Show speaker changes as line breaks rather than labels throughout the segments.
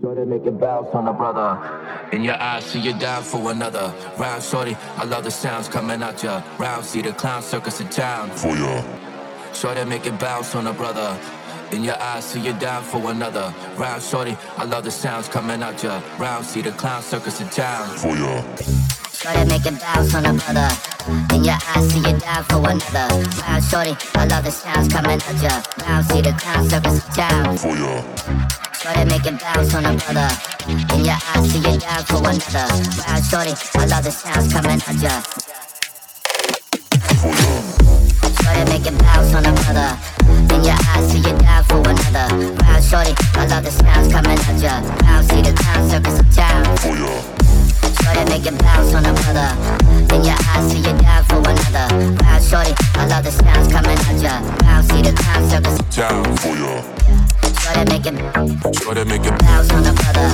Shorty make it bounce on a brother. In your eyes, see you down for another. Round shorty, I love the sounds coming at ya. Round, see the clown circus in town.
For ya.
Shorty make it bounce on a brother. In your eyes, see you down for another. Round shorty, I love the sounds coming at ya. Round, see the clown circus in town.
For ya.
Shorty make it bounce on a brother. In your eyes, see you down for another. Round shorty, I love the sounds coming at ya. Round, see the clown circus in town.
For ya.
Make it bounce on a brother. In your eyes, see you down for another. Round shorty, I love the sounds coming at ya.
Ya.
Make it bounce on a brother. In your eyes, see you down for another. Round shorty, I love the sounds coming at ya. Round, see the clown circus in town.
Ya.
Make it bounce on a brother. In your eyes, see you down for another. Round shorty, I love the sounds coming at ya. Round, see the clown circus.
Down. For ya.
Shorty make it
Shorty make it
bounce on a brother.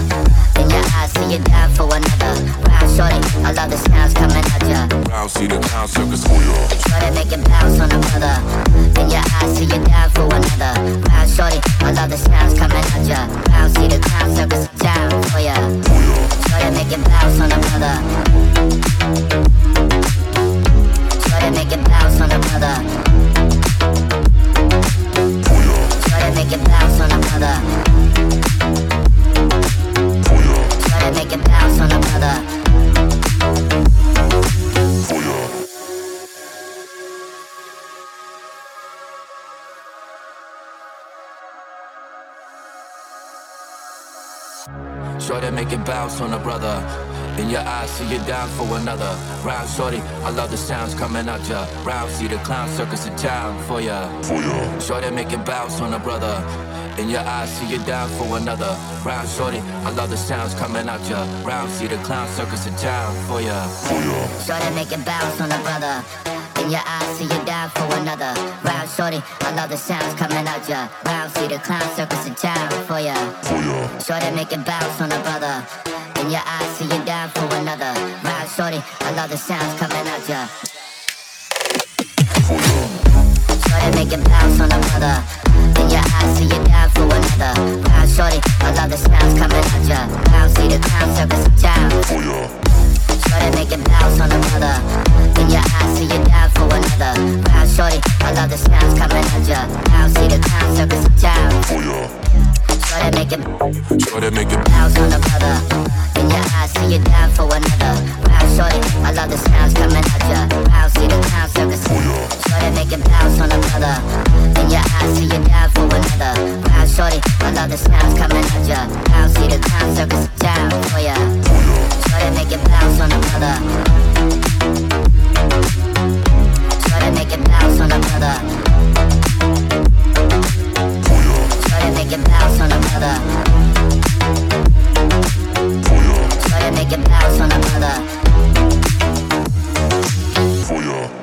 In your eyes, see you down for another. Round shorty, I love the sounds coming at ya.
round. See the clown circus. For ya.
Shorty make it bounce on a brother. Shorty make it bounce on a brother.
In your eyes, see you down for another. Round shorty, I love the sounds coming at ya. Round, see the clown circus in town for ya.
For ya.
Shorty make it bounce on a brother. In your eyes, see you down for another. Round shorty, I love the sounds coming at ya. Round, see the clown circus in town for ya.
For ya.
Shorty make it bounce on a brother. In your eyes, see you down for another. Round shorty, I love the sounds coming at ya. Round, see the clown circus Shorty make it bounce on a brother. In your eyes, see you down for another. Round shorty, I love the sounds coming out ya. Shorty make it bounce on a brother. In your eyes, see you down for another. Round shorty, I love the sounds coming out ya. Round, see the clown circus
ya.
Shorty make it bounce on a brother. In your Shorty make it bounce on a brother. In your eyes, see you down for another. Round shorty, I love the sounds coming at ya. Round, see the clown circus.
For oh, ya.
Shorty make it bounce on a brother. In your eyes, see you down for another. Round shorty, I love the sounds coming at ya.